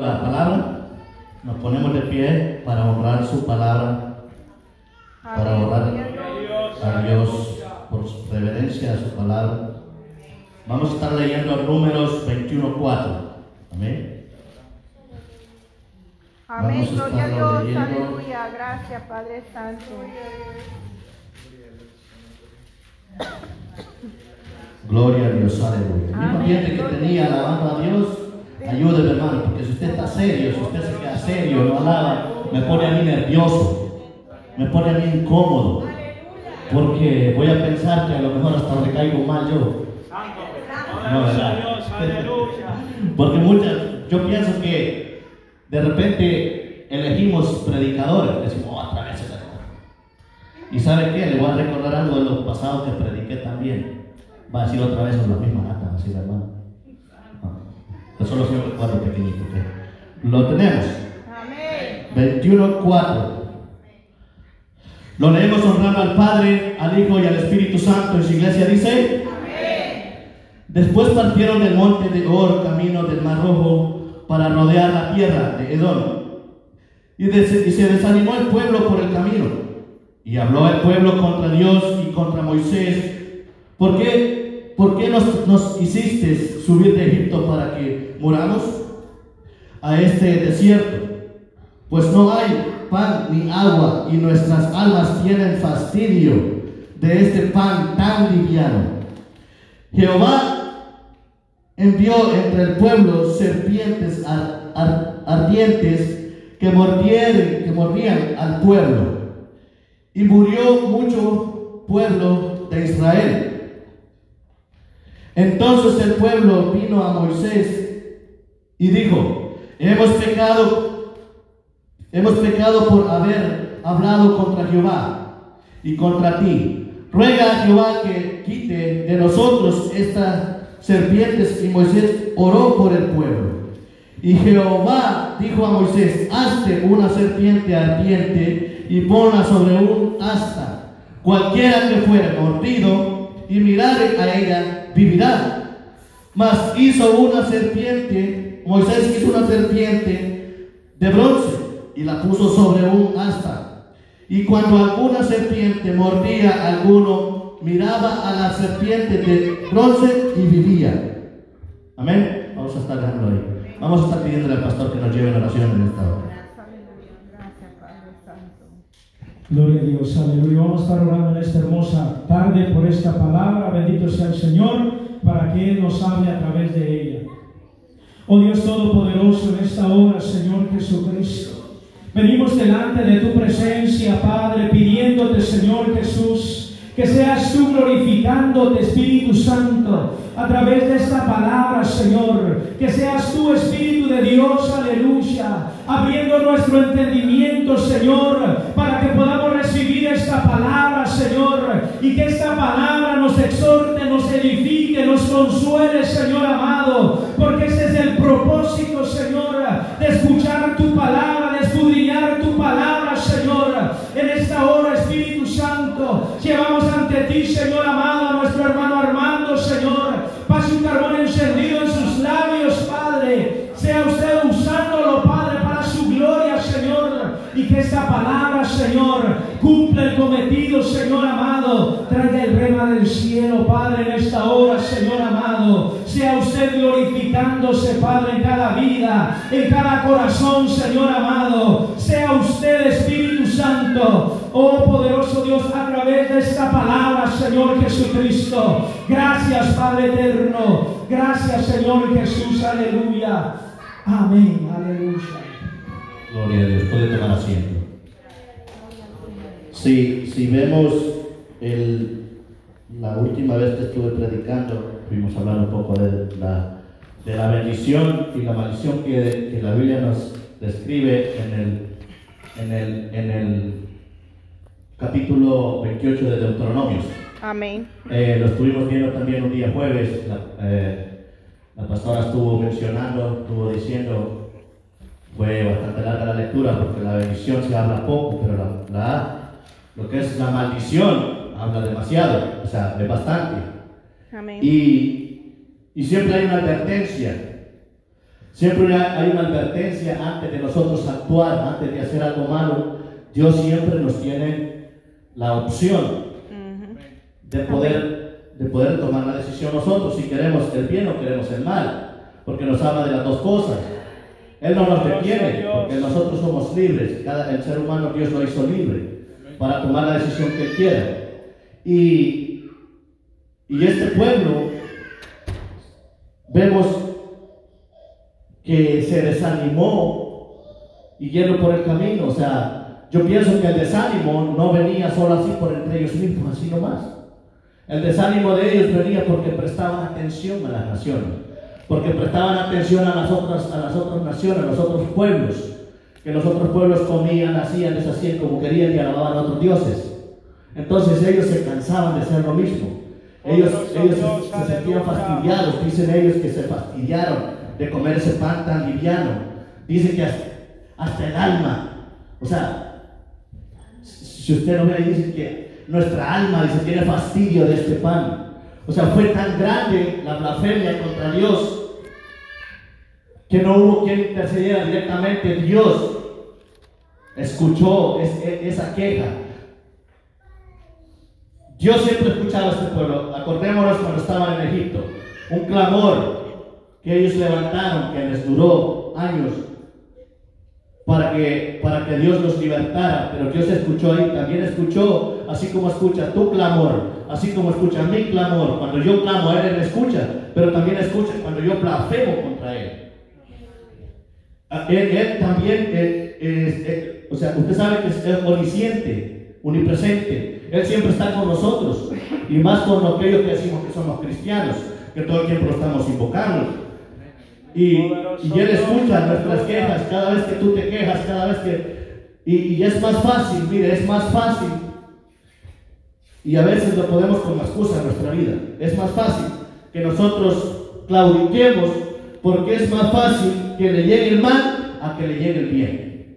la palabra, nos ponemos de pie para honrar su palabra, para orar a Dios por su reverencia a su palabra. Vamos a estar leyendo números 21.4. Amén. Amén, gloria a Dios, leyendo. aleluya, gracias Padre Santo. Gloria a Dios, aleluya. El mismo ambiente que tenía alabando a Dios, ayúdeme hermano, porque si usted está serio, si usted se queda serio, no alaba, me pone a mí nervioso, me pone a mí incómodo, porque voy a pensar que a lo mejor hasta le caigo mal yo. No, ¿verdad? Porque muchas, yo pienso que de repente elegimos predicadores, decimos, "Oh, otra vez ese hermano". Y sabe qué, le voy a recordar algo de lo pasado que prediqué también. Va a decir otra vez la misma lata, va a decir hermano. Solo es un recuerdo pequeñito. ¿ok? Lo tenemos. Amén. 21.4. Lo leemos honrando al Padre, al Hijo y al Espíritu Santo. En su iglesia dice. Después partieron del monte de Or, camino del Mar Rojo, para rodear la tierra de Edom. Y, y se desanimó el pueblo por el camino. Y habló el pueblo contra Dios y contra Moisés. ¿Por qué, por qué nos, nos hiciste subir de Egipto para que muramos a este desierto? Pues no hay pan ni agua y nuestras almas tienen fastidio de este pan tan liviano. Jehová envió entre el pueblo serpientes ar- ar- ardientes que mordieron, que mordían al pueblo. Y murió mucho pueblo de Israel. Entonces el pueblo vino a Moisés y dijo, hemos pecado, hemos pecado por haber hablado contra Jehová y contra ti. Ruega a Jehová que quite de nosotros estas serpientes. Y Moisés oró por el pueblo. Y Jehová dijo a Moisés, hazte una serpiente ardiente y ponla sobre un asta. Cualquiera que fuere mordido y mirare a ella, vivirá. Mas hizo una serpiente, Moisés hizo una serpiente de bronce y la puso sobre un asta. Y cuando alguna serpiente mordía a alguno, miraba a la serpiente de bronce y vivía. Amén. Vamos a estar dejándolo ahí. Vamos a estar pidiéndole al pastor que nos lleve en oración en esta hora. Aleluya, gracias Padre Santo. Gloria a Dios, aleluya. Vamos a estar orando en esta hermosa tarde por esta palabra. Bendito sea el Señor para que Él nos hable a través de ella. Oh Dios Todopoderoso, en esta hora, Señor Jesucristo, venimos delante de tu presencia, Padre, pidiéndote, Señor Jesús, que seas tú glorificándote, Espíritu Santo, a través de esta palabra, Señor. Que seas tú, Espíritu de Dios, aleluya, abriendo nuestro entendimiento, Señor, para palabra, Señor, y que esta palabra nos exhorte, nos edifique, nos consuele, Señor amado, porque ese es el propósito, Señor, de escuchar tu palabra, esta palabra, Señor, cumpla el cometido, Señor amado. Traiga el rema del cielo, Padre, en esta hora, Señor amado. Sea usted glorificándose, Padre, en cada vida, en cada corazón, Señor amado. Sea usted, Espíritu Santo, oh poderoso Dios, a través de esta palabra, Señor Jesucristo. Gracias, Padre eterno. Gracias, Señor Jesús. Aleluya. Amén. Aleluya. Gloria a Dios. Puede tomar asiento. Si, si vemos el, la última vez que estuve predicando, fuimos a hablar un poco de la, de la bendición y la maldición que, que la Biblia nos describe en el, en el, en el capítulo 28 de Deuteronomios. Amén. Eh, lo estuvimos viendo también un día jueves. La, eh, la pastora estuvo mencionando, estuvo diciendo, fue bastante larga la lectura porque la bendición se habla poco, pero la, la- lo que es la maldición habla demasiado, o sea, de bastante. Amén. Y, y siempre hay una advertencia. Siempre hay una advertencia antes de nosotros actuar, antes de hacer algo malo. Dios siempre nos tiene la opción de poder, de poder tomar la decisión nosotros si queremos el bien o queremos el mal, porque nos habla de las dos cosas. Él no nos detiene, porque nosotros somos libres. Cada, el ser humano Dios lo hizo libre para tomar la decisión que quiera. Y, y este pueblo, vemos que se desanimó y yendo por el camino. O sea, yo pienso que el desánimo no venía solo así por entre ellos mismos, así nomás. El desánimo de ellos venía porque prestaban atención a las naciones, porque prestaban atención a las otras, a las otras naciones, a los otros pueblos, que los otros pueblos comían, hacían, deshacían como querían y alababan a otros dioses. Entonces ellos se cansaban de hacer lo mismo. Ellos, ellos se, se sentían fastidiados, dicen ellos que se fastidiaron de comer ese pan tan liviano. Dicen que hasta, hasta el alma, o sea, si usted lo ve dice que nuestra alma dice, tiene fastidio de este pan. O sea, fue tan grande la blasfemia contra Dios que no hubo quien intercediera directamente. Dios escuchó es- es- esa queja. Dios siempre escuchaba a este pueblo. Acordémonos cuando estaban en Egipto. Un clamor que ellos levantaron, que les duró años para que, para que Dios los libertara. Pero Dios escuchó ahí, también escuchó, así como escucha tu clamor, así como escucha mi clamor. Cuando yo clamo Él, Él escucha, pero también escucha cuando yo blasfemo contra Él. Ah, Él, él también, eh, es- eh, o sea, usted sabe que es, omnisciente, omnipresente. Él siempre está con nosotros, y más con aquellos que decimos que somos cristianos, que todo el tiempo lo estamos invocando. Y, y Él escucha nuestras quejas cada vez que tú te quejas, cada vez que... Y, y es más fácil, mire, es más fácil. Y a veces lo podemos como excusa en nuestra vida. Es más fácil que nosotros claudiquemos porque es más fácil que le llegue el mal a que le llegue el bien.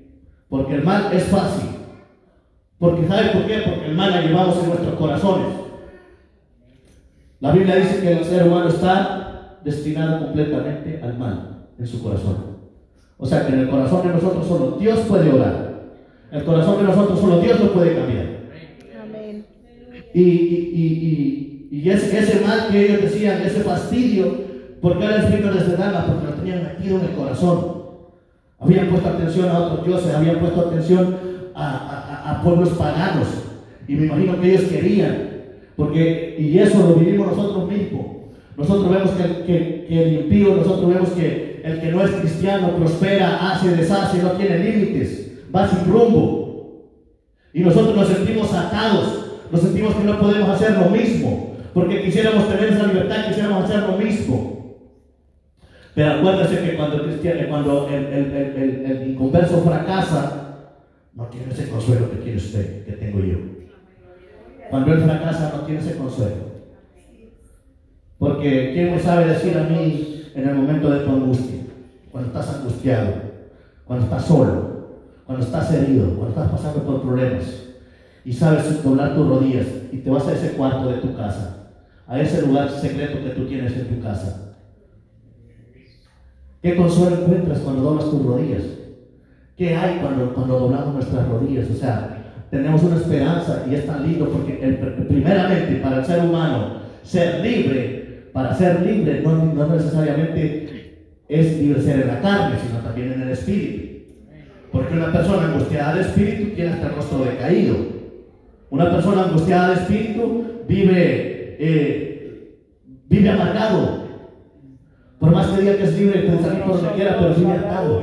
Porque el mal es fácil. Porque ¿sabe por qué? Porque el mal la llevamos en nuestros corazones. La Biblia dice que el ser humano está destinado completamente al mal en su corazón. O sea que en el corazón de nosotros solo Dios puede orar. El corazón de nosotros solo Dios lo puede cambiar. Amén. Y, y, y, y, y ese, ese mal que ellos decían, ese fastidio, ¿por qué les vino desde nada? Porque lo tenían metido en el corazón. Habían puesto atención a otros dioses, habían puesto atención a, a- a- pueblos paganos. Y me imagino que ellos querían, porque, y eso lo vivimos nosotros mismos. Nosotros vemos que, el- que- que el impío, nosotros vemos que el que no es cristiano prospera, hace, deshace, no tiene límites, va sin rumbo. Y nosotros nos sentimos atados, nos sentimos que no podemos hacer lo mismo, porque quisiéramos tener esa libertad, quisiéramos hacer lo mismo. Pero acuérdese que cuando el, cristiano, cuando el, el- inconverso fracasa, no tiene ese consuelo que tiene usted, que tengo yo. Cuando él fracasa, no tiene ese consuelo. Porque ¿quién me sabe decir a mí en el momento de tu angustia? Cuando estás angustiado, cuando estás solo, cuando estás herido, cuando estás pasando por problemas y sabes doblar tus rodillas y te vas a ese cuarto de tu casa, a ese lugar secreto que tú tienes en tu casa. ¿Qué consuelo encuentras cuando doblas tus rodillas? ¿Qué hay cuando, cuando doblamos nuestras rodillas? O sea, tenemos una esperanza y es tan lindo porque el- primeramente para el ser humano ser libre, para ser libre no, no necesariamente es libre ser en la carne, sino también en el espíritu. Porque una persona angustiada de espíritu tiene hasta el rostro decaído. Una persona angustiada de espíritu vive, eh, vive amargado. Por más que diga que es libre de salir por donde quiera, pero vive atado.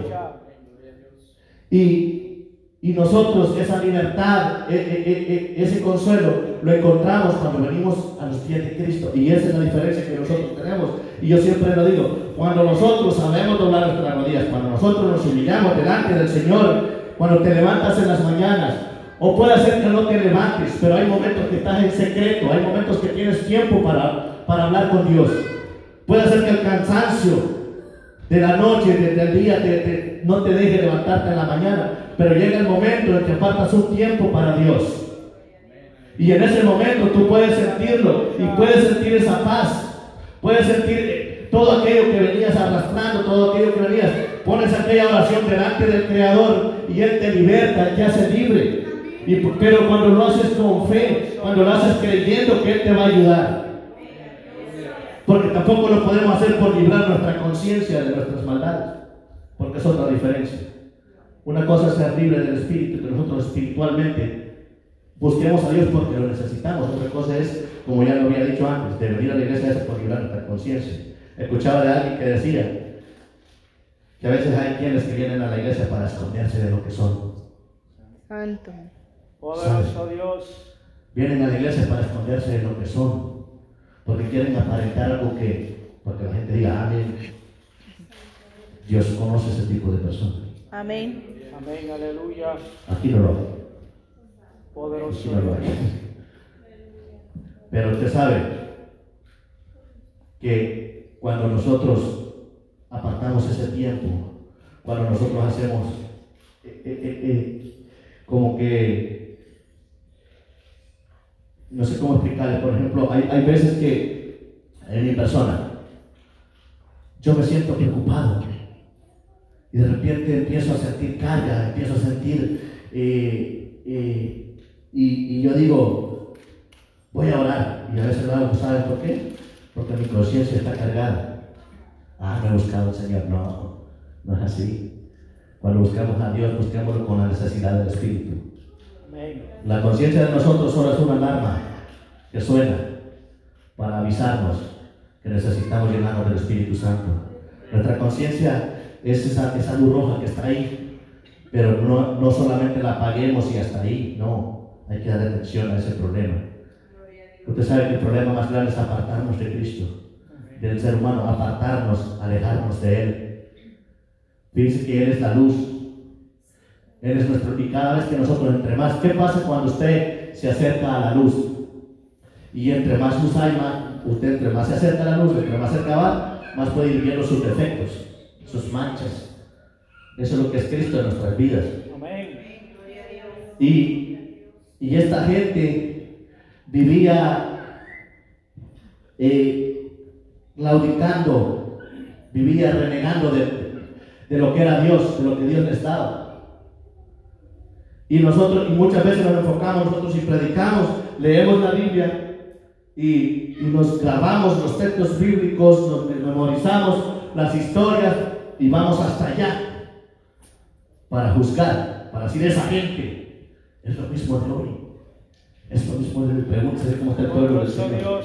Y, y nosotros esa libertad, e- e- e- ese consuelo, lo encontramos cuando venimos a los pies de Cristo. Y esa es la diferencia que nosotros tenemos. Y yo siempre lo digo, cuando nosotros sabemos doblar nuestras rodillas, cuando nosotros nos humillamos delante del Señor, cuando te levantas en las mañanas, o puede ser que no te levantes, pero hay momentos que estás en secreto, hay momentos que tienes tiempo para, para hablar con Dios. Puede ser que el cansancio de la noche, de- del día, te- no te deje levantarte en la mañana, pero llega el momento en que apartas un tiempo para Dios. Y en ese momento tú puedes sentirlo y puedes sentir esa paz, puedes sentir todo aquello que venías arrastrando, todo aquello que venías, pones aquella oración delante del Creador y Él te liberta, te hace libre. Y, pero cuando lo haces con fe, cuando lo haces creyendo que Él te va a ayudar. Porque tampoco lo podemos hacer por librar nuestra conciencia de nuestras maldades. Porque es otra diferencia. Una cosa es ser libre del espíritu, que nosotros espiritualmente busquemos a Dios porque lo necesitamos. Otra cosa es, como ya lo había dicho antes, de venir a la iglesia es por librar nuestra conciencia. Escuchaba de alguien que decía que a veces hay quienes que vienen a la iglesia para esconderse de lo que son. Santo. Poderoso Dios. Vienen a la iglesia para esconderse de lo que son. Porque quieren aparentar algo que, porque la gente diga, amén. Dios conoce ese tipo de personas. Amén. Amén, aleluya. Aquí no lo hay. Poderoso Aquí no lo hay. Pero usted sabe que cuando nosotros apartamos ese tiempo, cuando nosotros hacemos eh, eh, eh, como que, no sé cómo explicarle, por ejemplo, hay, hay veces que en mi persona, yo me siento preocupado y de repente empiezo a sentir carga, empiezo a sentir, eh, eh, y, y yo digo, voy a orar, y a veces lo hago, ¿saben por qué? Porque mi conciencia está cargada. Ah, me he buscado al Señor. No, no es así. Cuando buscamos a Dios, busquémoslo con la necesidad del Espíritu. La conciencia de nosotros solo es una alarma que suena para avisarnos que necesitamos llenarnos del Espíritu Santo. Nuestra conciencia es esa, esa luz roja que está ahí, pero no, no solamente la apaguemos y hasta ahí, no, hay que dar atención a ese problema. Usted sabe que el problema más grande es apartarnos de Cristo, del ser humano, apartarnos, alejarnos de Él. Fíjense que Él es la luz, Él es nuestro, y cada vez que nosotros entre más, ¿qué pasa cuando usted se acerca a la luz? Y entre más luz hay, más, usted entre más se acerca a la luz, entre más cerca va, más puede ir viendo sus defectos, sus manchas. Eso es lo que es Cristo en nuestras vidas. Y, y esta gente vivía eh, claudicando, vivía renegando de, de lo que era Dios, de lo que Dios les daba. Y nosotros, y muchas veces nos enfocamos nosotros y predicamos, leemos la Biblia y, y nos grabamos los textos bíblicos, nos memorizamos las historias y vamos hasta allá para juzgar, para decir esa gente es lo mismo de hoy. Es lo mismo de pregúntese cómo está el pueblo del Señor.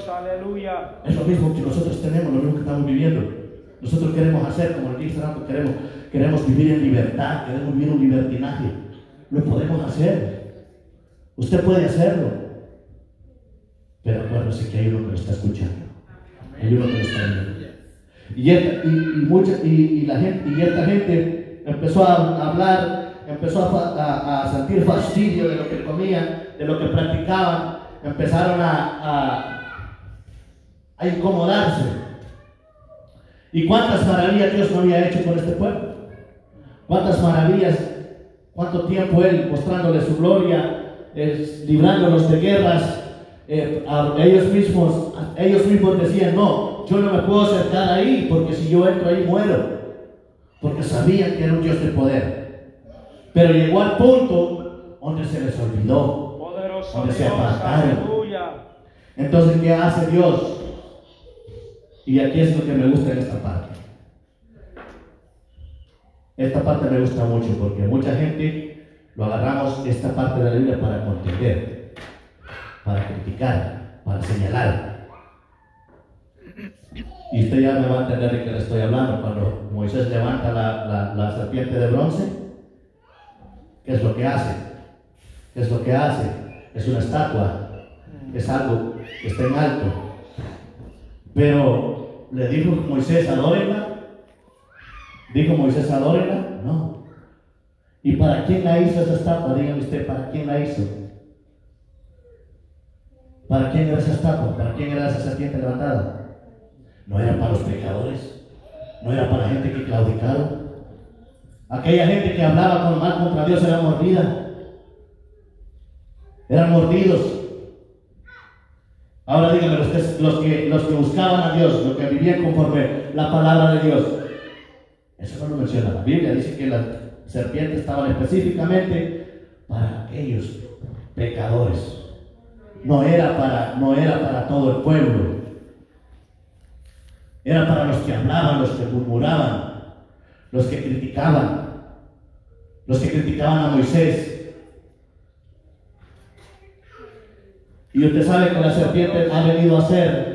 Es lo mismo que nosotros tenemos, lo mismo que estamos viviendo. Nosotros queremos hacer como el Espíritu Santo, queremos, queremos vivir en libertad, queremos vivir un libertinaje. Lo podemos hacer. Usted puede hacerlo. Pero acuérdese que hay uno que lo está escuchando. Hay uno que lo está viendo. Y, esta, gente, empezó a hablar, empezó a, sentir fastidio de lo que comían, de lo que practicaban, empezaron a, incomodarse. ¿Y cuántas maravillas Dios no había hecho con este pueblo? ¿Cuántas maravillas? ¿Cuánto tiempo Él mostrándoles su gloria, eh, librándolos de guerras? Eh, a ellos mismos, a ellos mismos decían, no, yo no me puedo acercar ahí porque si yo entro ahí muero. Porque sabían que era un Dios de poder. Pero llegó al punto donde se les olvidó. Poderoso Donde se apartaron. Entonces, ¿qué hace Dios? Y aquí es lo que me gusta en esta parte. Esta parte me gusta mucho porque mucha gente lo agarramos esta parte de la Biblia para contender, para criticar, para señalar. Y usted ya me va a entender de qué le estoy hablando. Cuando Moisés levanta la, serpiente de bronce, ¿qué es lo que hace? ¿Qué es lo que hace? Es una estatua, es algo que está en alto. Pero le dijo Moisés, adórenla. Dijo Moisés, adórenla. No. ¿Y para quién la hizo esa estatua? Dígame usted, ¿para quién la hizo? ¿Para quién era esa estatua? ¿Para quién era esa serpiente levantada? No era para los pecadores. No era para gente que claudicaron. Aquella gente que hablaba con mal contra Dios era mordida. Eran mordidos. Ahora díganme, los los, que, los que buscaban a Dios, los que vivían conforme la palabra de Dios, eso no lo menciona la Biblia, dice que las serpientes estaban específicamente para aquellos pecadores. No era para, no era para todo el pueblo. Era para los que hablaban, los que murmuraban, los que criticaban, los que criticaban a Moisés. Y usted sabe que la serpiente ha venido a ser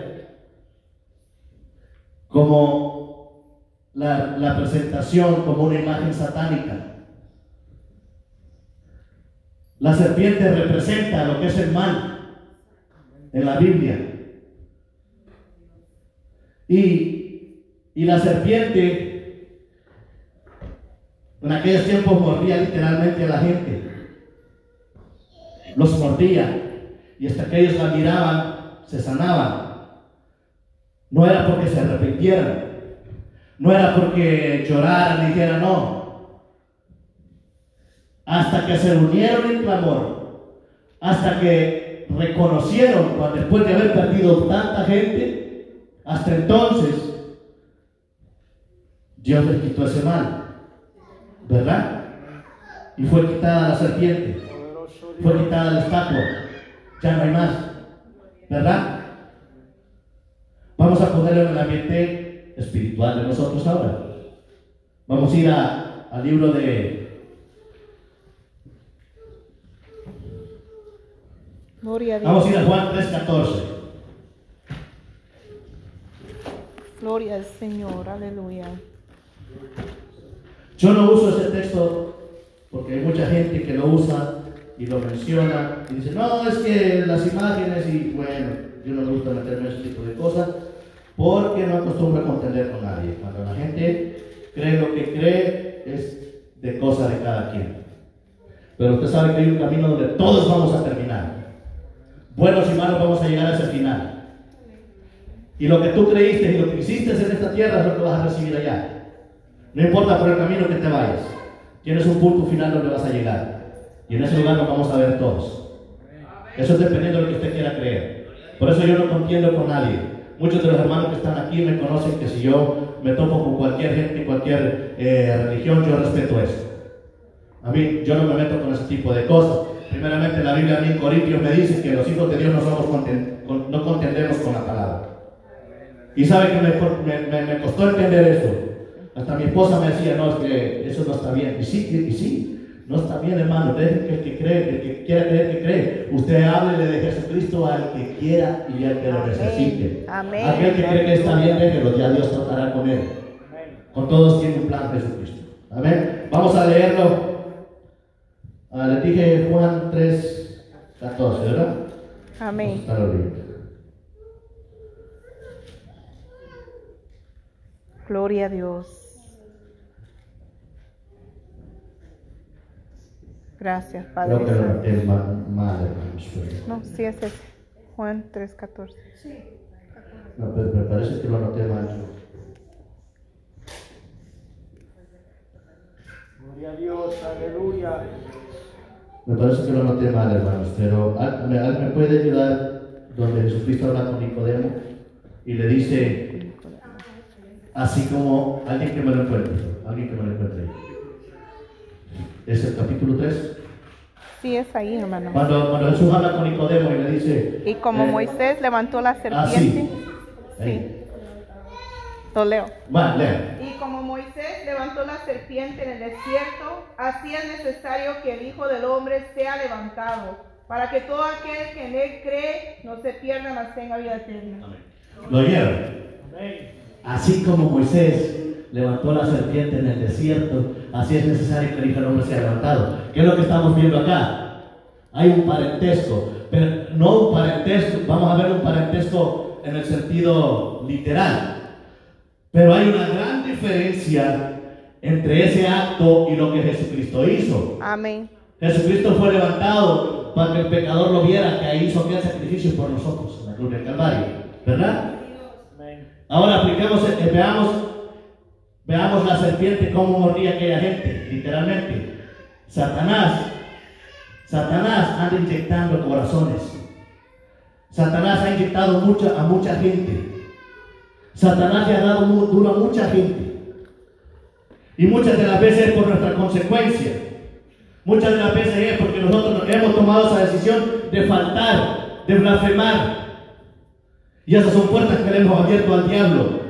como la, la presentación, como una imagen satánica. La serpiente representa lo que es el mal en la Biblia. Y, y la serpiente en aquellos tiempos mordía literalmente a la gente. Los mordía. Y hasta que ellos la miraban, se sanaban. No era porque se arrepintieran. No era porque lloraran y dijeran no. Hasta que se unieron en clamor. Hasta que reconocieron, después de haber perdido tanta gente, hasta entonces, Dios les quitó ese mal. ¿Verdad? Y fue quitada la serpiente. Fue quitada la estatua. Ya no hay más. ¿Verdad? Vamos a ponerlo en el ambiente espiritual de nosotros ahora. Vamos a ir al libro de Gloria a Vamos a ir a Juan 3:14. Gloria al Señor. Aleluya. Yo no uso ese texto porque hay mucha gente que lo usa y lo menciona y dice, no, es que las imágenes y bueno, yo no me gusta meterme en ese tipo de cosas porque no acostumbro a contender con nadie. Cuando la gente cree lo que cree es de cosa de cada quien. Pero usted sabe que hay un camino donde todos vamos a terminar. Buenos y malos vamos a llegar a ese final. Y lo que tú creíste y lo que hiciste en esta tierra es lo que vas a recibir allá. No importa por el camino que te vayas. Tienes un punto final donde vas a llegar. Y en ese lugar nos vamos a ver todos. Eso es dependiendo de lo que usted quiera creer. Por eso yo no contiendo con nadie. Muchos de los hermanos que están aquí me conocen que si yo me topo con cualquier gente, cualquier eh, religión, yo respeto eso. A mí, yo no me meto con ese tipo de cosas. Primeramente, la Biblia a mí en Corintios me dice que los hijos de Dios no somos conten- con- no contendemos con la palabra. Y sabe que me, me- me- me costó entender esto. Hasta mi esposa me decía, no, es que eso no está bien. Y sí, y sí, no está bien, hermano. Deje que el que cree, el que quiera creer que cree. Usted háblele de Jesucristo al que quiera y al que lo necesite. Amén. Aquel que cree que está bien, déjelo, ya Dios tratará con él. Con todos tiene un plan Jesucristo. Amén. Vamos a leerlo. Ah, le dije Juan 3, 14, ¿verdad? Amén. Gloria a Dios. Gracias, Padre. Creo que lo pero- No, sí es ese. Juan 3.14. No, pero me parece que lo anoté mal. Gloria a Dios, aleluya. Me parece que lo anoté mal, hermanos, pero ¿al- ¿me, puede ayudar donde Jesucristo habla con Nicodemo y le dice, así como alguien que me lo encuentre, alguien que me lo encuentre. Es el capítulo 3. Sí es ahí, hermano. Cuando, cuando Jesús habla con Nicodemo y le dice, Y como eh, Moisés levantó la ah, serpiente. sí. Sí. Ahí. Lo leo. Va, lea. Como Moisés levantó la serpiente en el desierto, así es necesario que el Hijo del Hombre sea levantado, para que todo aquel que en él cree no se pierda, mas tenga vida eterna. ¿Lo oyeron? Amén. Así como Moisés levantó la serpiente en el desierto, así es necesario que el Hijo del Hombre sea levantado. ¿Qué es lo que estamos viendo acá? Hay un parentesco, pero no un parentesco, vamos a ver un parentesco en el sentido literal. Pero hay una gran diferencia entre ese acto y lo que Jesucristo hizo. Amén. Jesucristo fue levantado para que el pecador lo viera, que ahí hizo aquel sacrificio por nosotros en la cruz del Calvario. ¿Verdad? Amén. Ahora apliquemos, eh, veamos, veamos la serpiente cómo mordía aquella gente, literalmente. Satanás, Satanás anda inyectando corazones. Satanás ha inyectado mucha, a mucha gente. Satanás le ha dado duro a mucha gente. Y muchas de las veces es por nuestra consecuencia. Muchas de las veces es porque nosotros hemos tomado esa decisión de faltar, de blasfemar. Y esas son puertas que le hemos abierto al diablo.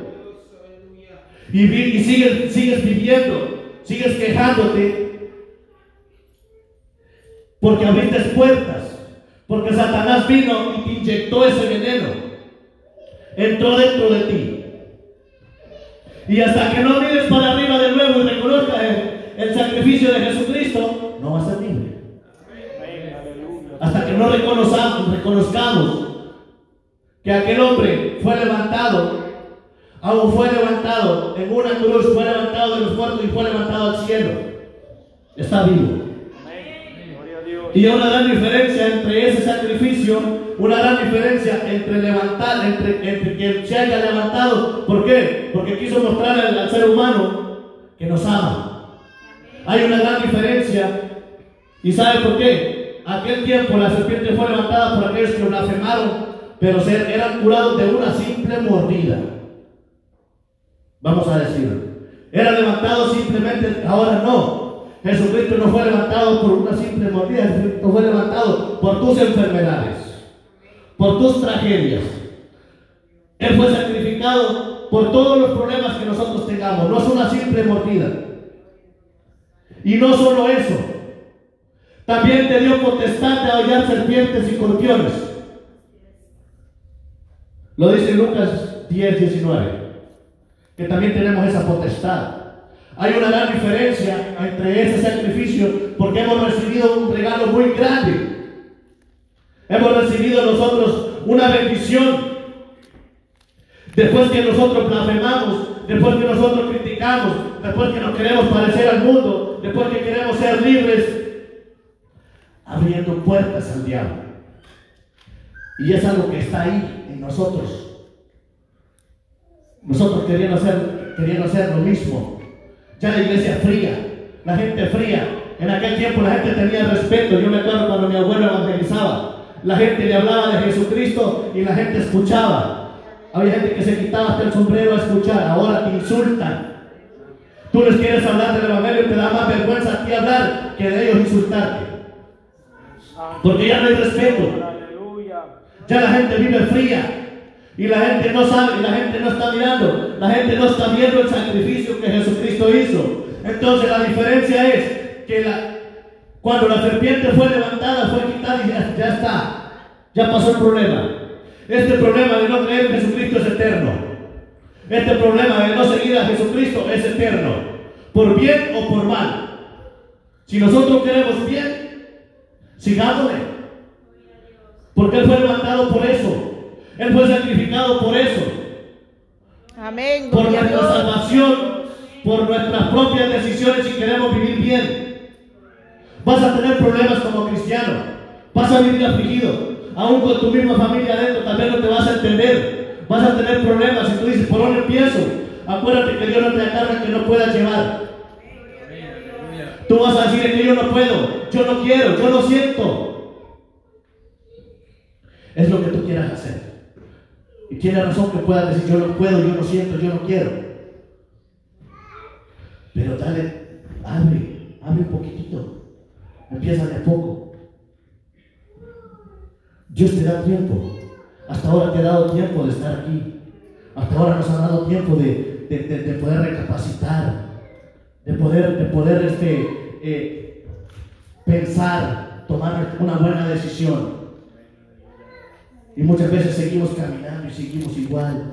Y, sigues, sigues viviendo, sigues quejándote, porque abriste puertas, porque Satanás vino y te inyectó ese veneno. Entró dentro de ti. Y hasta que no mires para arriba de nuevo y reconozcas el, sacrificio de Jesucristo, no vas a ser libre. Hasta que no reconozcamos, reconozcamos que aquel hombre fue levantado, aún fue levantado en una cruz, fue levantado de los muertos y fue levantado al cielo. Está vivo. Y hay una gran diferencia entre ese sacrificio, una gran diferencia entre levantar, entre, entre que se haya levantado. ¿Por qué? Porque quiso mostrar al, ser humano que nos ama. Hay una gran diferencia. ¿Y sabe por qué? Aquel tiempo la serpiente fue levantada por aquellos que blasfemaron, pero eran curados de una simple mordida. Vamos a decirlo. Era levantado simplemente, ahora no. Jesucristo no fue levantado por una simple mordida, Jesucristo fue levantado por tus enfermedades, por tus tragedias. Él fue sacrificado por todos los problemas que nosotros tengamos, no es una simple mordida. Y no solo eso, también te dio potestad de hollar serpientes y escorpiones. Lo dice Lucas 10, 19, que también tenemos esa potestad. Hay una gran diferencia entre ese sacrificio porque hemos recibido un regalo muy grande. Hemos recibido nosotros una bendición. Después que nosotros blasfemamos, después que nosotros criticamos, después que nos queremos parecer al mundo, después que queremos ser libres, abriendo puertas al diablo. Y es algo que está ahí en nosotros. Nosotros queriendo hacer, queriendo hacer lo mismo. Ya la iglesia fría, la gente fría. En aquel tiempo la gente tenía respeto. Yo me acuerdo cuando mi abuelo evangelizaba. La gente le hablaba de Jesucristo y la gente escuchaba. Había gente que se quitaba hasta el sombrero a escuchar. Ahora te insultan. Tú les quieres hablar del Evangelio y te da más vergüenza a ti hablar que de ellos insultarte. Porque ya no hay respeto. Ya la gente vive fría. Y la gente no sabe, la gente no está mirando, la gente no está viendo el sacrificio que Jesucristo hizo. Entonces la diferencia es que cuando la serpiente fue levantada, fue quitada y ya está, ya pasó el problema. Este problema de no creer en Jesucristo es eterno. Este problema de no seguir a Jesucristo es eterno. Por bien o por mal. Si nosotros queremos bien, sigámosle. Porque Él fue levantado por eso. Él fue sacrificado por eso. Amén. Por nuestra salvación, por nuestras propias decisiones si queremos vivir bien. Vas a tener problemas como cristiano. Vas a vivir afligido. Aún con tu misma familia adentro también no te vas a entender. Vas a tener problemas y tú dices, ¿por dónde empiezo? Acuérdate que Dios no te carga que no puedas llevar. Tú vas a decir que yo no puedo, yo no quiero, yo no siento. Es lo que tú quieras hacer. Y tiene razón que pueda decir, yo no puedo, yo no siento, yo no quiero. Pero dale, abre, abre un poquitito. Empieza de a poco. Dios te da tiempo. Hasta ahora te ha dado tiempo de estar aquí. Hasta ahora nos ha dado tiempo de, poder recapacitar, de poder, de poder este, eh, pensar, tomar una buena decisión. Y muchas veces seguimos caminando y seguimos igual.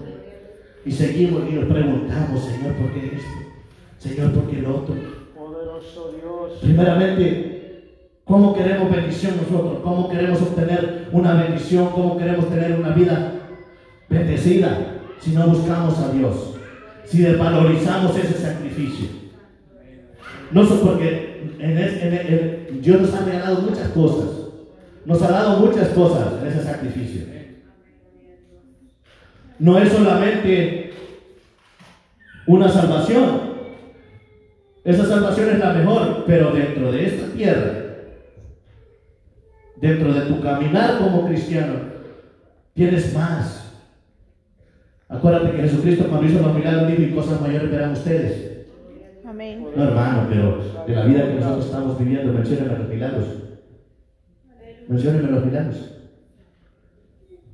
Y seguimos y nos preguntamos, Señor, ¿por qué esto? Señor, ¿por qué lo otro? Poderoso Dios. Primeramente, ¿cómo queremos bendición nosotros? ¿Cómo queremos obtener una bendición? ¿Cómo queremos tener una vida bendecida si no buscamos a Dios? Si desvalorizamos ese sacrificio. No sé porque en, Dios nos ha regalado muchas cosas. Nos ha dado muchas cosas en ese sacrificio no es solamente una salvación. Esa salvación es la mejor, pero dentro de esta tierra, dentro de tu caminar como cristiano, Tienes más. Acuérdate que Jesucristo cuando hizo los milagros dijo y cosas mayores verán ustedes. Amén. No, hermano, pero de la vida que nosotros estamos viviendo, menciónenme los milagros. Menciónenme los milagros.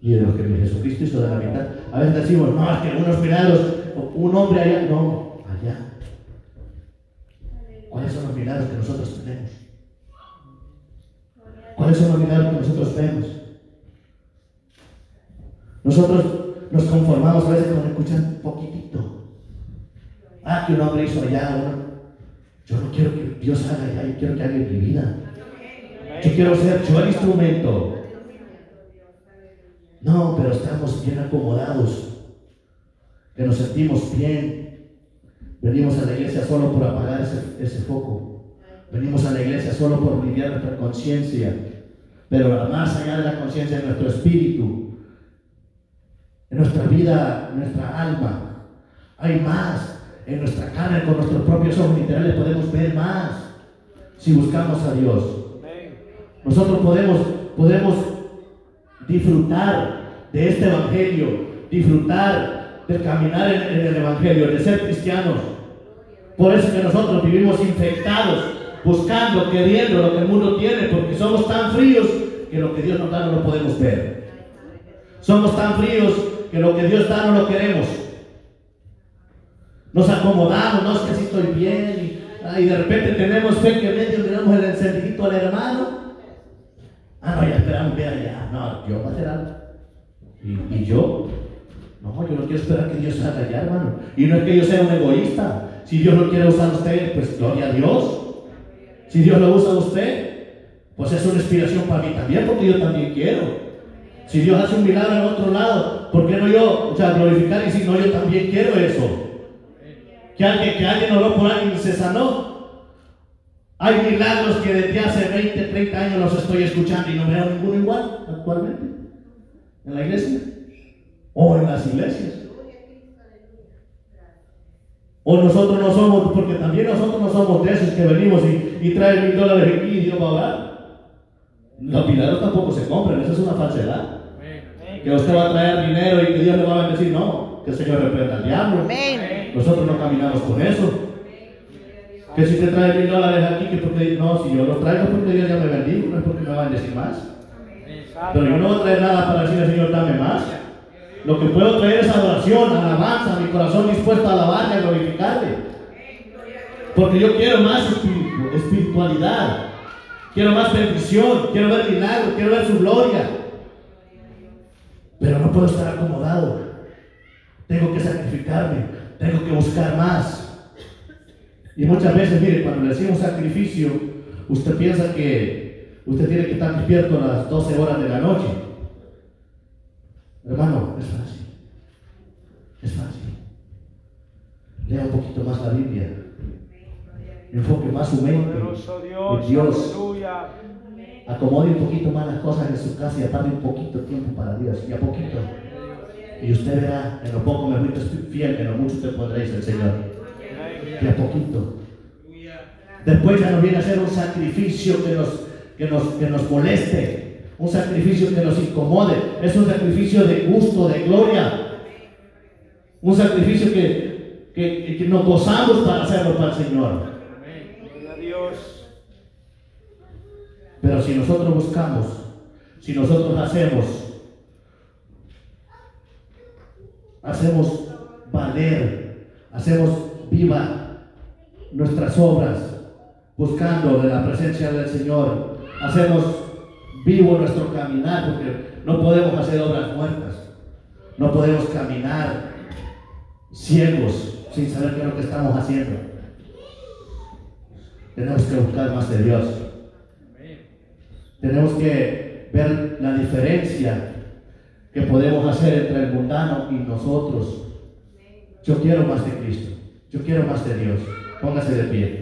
Y de los que Jesucristo hizo de la mitad. A veces decimos, no, es que unos milagros, un hombre allá, no, allá. ¿Cuáles son los milagros que nosotros tenemos? ¿Cuáles son los milagros que nosotros vemos? Nosotros nos conformamos a veces con escuchar poquitito. Ah, que un hombre hizo allá, uno. Yo no quiero que Dios haga allá, yo quiero que haga en mi vida. Yo quiero ser yo el instrumento. No, pero estamos bien acomodados, que nos sentimos bien. Venimos a la iglesia solo por apagar ese, ese foco. Venimos a la iglesia solo por limpiar nuestra conciencia. Pero más allá de la conciencia, de nuestro espíritu, en nuestra vida, en nuestra alma, hay más. En nuestra carne, con nuestros propios ojos literales, podemos ver más si buscamos a Dios. Nosotros podemos, podemos disfrutar de este Evangelio, disfrutar del caminar en, en el Evangelio, de ser cristianos. Por eso que nosotros vivimos infectados, buscando, queriendo lo que el mundo tiene, porque somos tan fríos que lo que Dios nos da no lo podemos ver. Somos tan fríos que lo que Dios da no lo queremos. Nos acomodamos, no es que así estoy bien, y, ah, de repente tenemos fe que medio tenemos el encendidito al hermano. Ah, no, ya esperamos ver allá. No, yo voy a hacer algo. ¿Y, yo? No, yo no quiero esperar que Dios haga allá, hermano. Y no es que yo sea un egoísta. Si Dios lo quiere usar a usted, pues gloria a Dios. Si Dios lo usa a usted, pues es una inspiración para mí también, porque yo también quiero. Si Dios hace un milagro en otro lado, ¿por qué no yo, o sea, glorificar y decir, no, yo también quiero eso? Que alguien, que alguien oró por alguien y se sanó. Hay milagros que desde hace 20, 30 años los estoy escuchando y no veo ninguno igual actualmente. En la iglesia. O en las iglesias. O nosotros no somos, porque también nosotros no somos de esos que venimos y, y traen mil dólares aquí y Dios va a orar. Los milagros tampoco se compran, eso es una falsedad. Que usted va a traer dinero y que Dios le va a bendecir, no, que el Señor reprenda al diablo. Nosotros no caminamos con eso. Que si te trae mil dólares aquí, que porque no, si yo los traigo porque Dios ya me bendijo, no es porque me va a bendecir más. Pero yo no voy a traer nada para decirle al Señor, dame más. Lo que puedo traer es adoración, alabanza, mi corazón dispuesto a alabarle, a glorificarle. Porque yo quiero más espiritu- espiritualidad, quiero más bendición, quiero ver milagros, quiero ver su gloria. Pero no puedo estar acomodado. Tengo que sacrificarme, tengo que buscar más. Y muchas veces, mire, cuando le decimos sacrificio, usted piensa que usted tiene que estar despierto a las 12 horas de la noche. Hermano, es fácil. Es fácil. Lea un poquito más la Biblia. Enfoque más su mente en Dios. Acomode un poquito más las cosas en su casa y aparte un poquito tiempo para Dios. Y a poquito. Y usted verá, en lo poco me fuiste fiel, en lo mucho te pondréis el Señor. Y a poquito. Después ya nos viene a ser un sacrificio que nos, que nos, que nos moleste. Un sacrificio que nos incomode. Es un sacrificio de gusto, de gloria. Un sacrificio que, que, que nos gozamos para hacerlo para el Señor. Gloria a Dios. Pero si nosotros buscamos, si nosotros hacemos, hacemos valer, hacemos viva nuestras obras, buscando de la presencia del Señor, hacemos vivo nuestro caminar, porque no podemos hacer obras muertas, no podemos caminar ciegos sin saber qué es lo que estamos haciendo. Tenemos que buscar más de Dios. Tenemos que ver la diferencia que podemos hacer entre el mundano y nosotros. Yo quiero más de Cristo. Yo quiero más de Dios. Póngase de pie.